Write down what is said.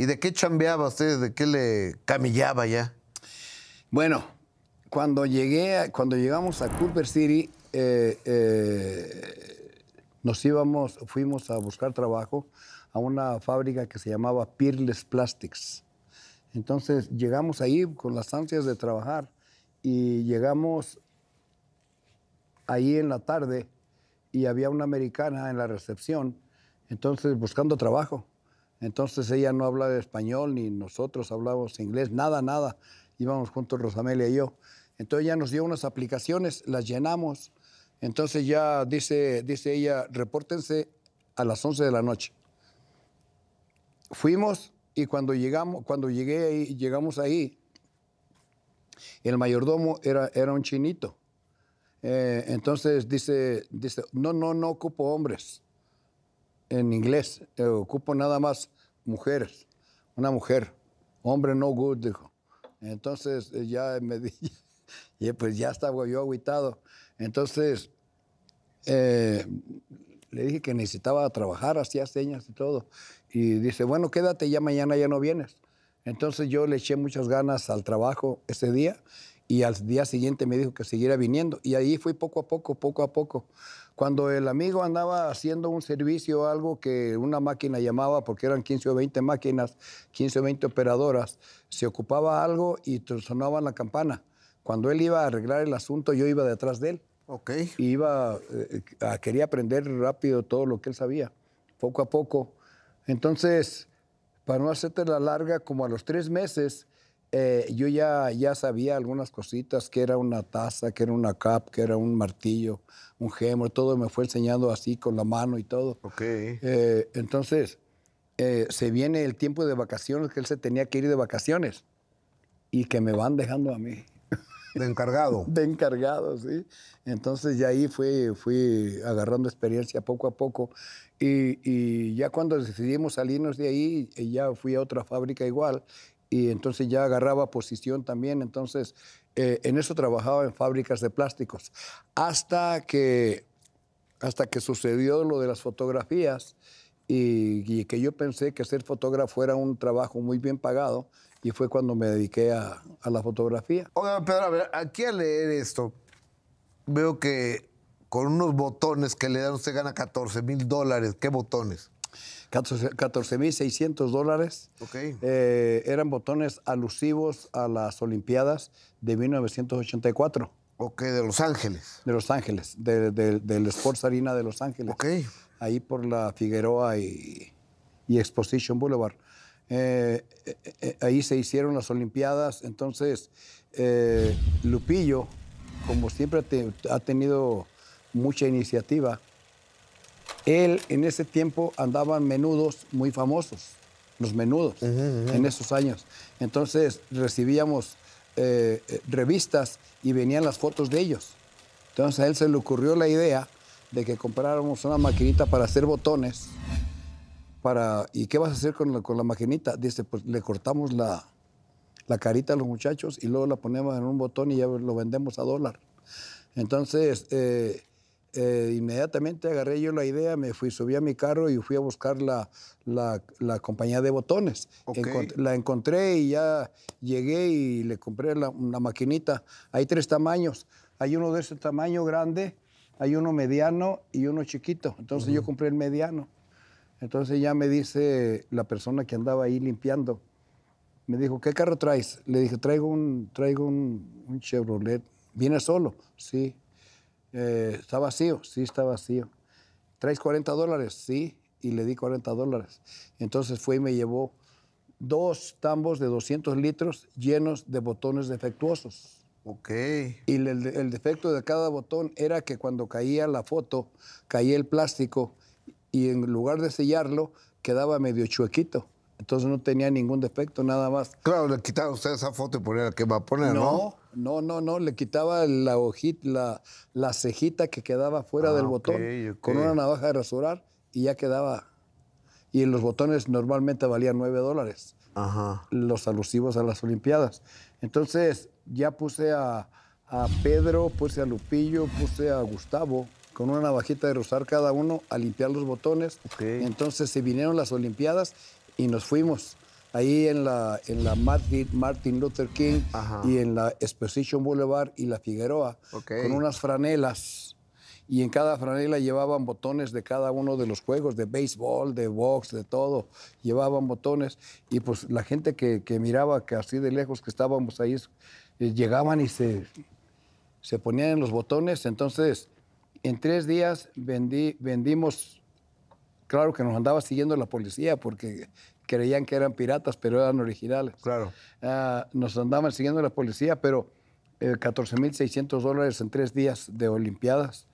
¿Y de qué chambeaba usted? ¿De qué le camillaba ya? Bueno, cuando llegué, cuando llegamos a Culver City, eh, eh, nos íbamos, fuimos a buscar trabajo a una fábrica que se llamaba Peerless Plastics. Entonces llegamos ahí con las ansias de trabajar y llegamos ahí en la tarde y había una americana en la recepción, entonces buscando trabajo. Entonces ella no hablaba español ni nosotros hablábamos inglés, nada, nada. Íbamos juntos Rosamelia y yo. Entonces ella nos dio unas aplicaciones, las llenamos. Entonces ya dice, dice ella, repórtense a las 11 de la noche. Fuimos y cuando llegamos, cuando llegué ahí, llegamos ahí, el mayordomo era, era un chinito. Eh, entonces dice, dice, no, no, no ocupo hombres en inglés, eh, ocupo nada más mujeres, una mujer, hombre no good, dijo. Entonces eh, ya me dije, pues ya estaba yo aguitado. Entonces le dije que necesitaba trabajar, hacía señas y todo. Y dice, bueno, quédate, ya mañana ya no vienes. Entonces yo le eché muchas ganas al trabajo ese día y al día siguiente me dijo que siguiera viniendo. Y ahí fui poco a poco, poco a poco. Cuando el amigo andaba haciendo un servicio, algo que una máquina llamaba, porque eran 15 o 20 máquinas, 15 o 20 operadoras, se ocupaba algo y sonaba la campana. Cuando él iba a arreglar el asunto, yo iba detrás de él. Ok. Y iba, eh, quería aprender rápido todo lo que él sabía, poco a poco. Entonces, para no hacerte la larga, como a los tres meses, eh, yo ya, ya sabía algunas cositas, que era una taza, que era una cap, que era un martillo, un gemor, todo me fue enseñando así con la mano y todo. Ok. Eh, entonces, eh, se viene el tiempo de vacaciones, que él se tenía que ir de vacaciones y que me van dejando a mí. De encargado. de encargado, sí. Entonces ya ahí fui, fui agarrando experiencia poco a poco y, y ya cuando decidimos salirnos de ahí, ya fui a otra fábrica igual y entonces ya agarraba posición también. Entonces, eh, en eso trabajaba en fábricas de plásticos. Hasta que, hasta que sucedió lo de las fotografías y, que yo pensé que ser fotógrafo era un trabajo muy bien pagado y fue cuando me dediqué a, a la fotografía. Oiga, Pedro, a ver, aquí al leer esto, veo que con unos botones que le dan usted gana 14 mil dólares. ¿Qué botones? 14.600 dólares. Eh, eran botones alusivos a las Olimpiadas de 1984. Ok, de Los Ángeles. De Los Ángeles, del Sports Arena de Los Ángeles. Ok. Ahí por la Figueroa y, Exposition Boulevard. Eh, eh, ahí se hicieron las Olimpiadas. Entonces, Lupillo, como siempre ha tenido mucha iniciativa, él en ese tiempo andaban menudos muy famosos, los menudos, en esos años. Entonces recibíamos eh, eh, revistas y venían las fotos de ellos. Entonces a él se le ocurrió la idea de que compráramos una maquinita para hacer botones. Para, ¿Y qué vas a hacer con la, con la maquinita? Dice, pues le cortamos la, la carita a los muchachos y luego la ponemos en un botón y ya lo vendemos a dólar. Entonces, eh, eh, inmediatamente agarré yo la idea, me fui, subí a mi carro y fui a buscar la, la, compañía de botones. la encontré y ya llegué y le compré la, una maquinita. Hay tres tamaños. Hay uno de ese tamaño grande, hay uno mediano y uno chiquito. Entonces yo compré el mediano. Entonces ya me dice la persona que andaba ahí limpiando, me dijo, ¿qué carro traes? Le dije, traigo un, traigo un, un Chevrolet. ¿Viene solo? Sí. Eh, ¿Está vacío? Sí, está vacío. ¿Traes 40 dólares? Sí, y le di 40 dólares. Entonces fue y me llevó dos tambos de 200 litros llenos de botones defectuosos. Ok. Y el, el, defecto de cada botón era que cuando caía la foto, caía el plástico y en lugar de sellarlo, quedaba medio chuequito. Entonces no tenía ningún defecto, nada más. Claro, le quitaba usted esa foto y ponía la que va a poner, ¿no? No, no, no, le quitaba la hojita, la, la cejita que quedaba fuera del ah, botón con una navaja de rasurar y ya quedaba. Y los botones normalmente valían 9 dólares. Ajá. Los alusivos a las Olimpiadas. Entonces ya puse a, a Pedro, puse a Lupillo, puse a Gustavo con una navajita de rosar cada uno a limpiar los botones. Entonces se vinieron las Olimpiadas y nos fuimos. ahí en la, en la Martin, Martin Luther King Ajá. y en la Exposition Boulevard y la Figueroa, Ok. con unas franelas. Y en cada franela llevaban botones de cada uno de los juegos, de béisbol, de box, de todo. Llevaban botones. Y pues la gente que, que miraba que así de lejos que estábamos ahí, eh, llegaban y se, se ponían en los botones. Entonces, en tres días vendí, vendimos, claro que nos andaba siguiendo la policía porque creían que eran piratas, pero eran originales. Claro. Ah, nos andaban siguiendo la policía, pero eh, 14.600 dólares en tres días de Olimpiadas.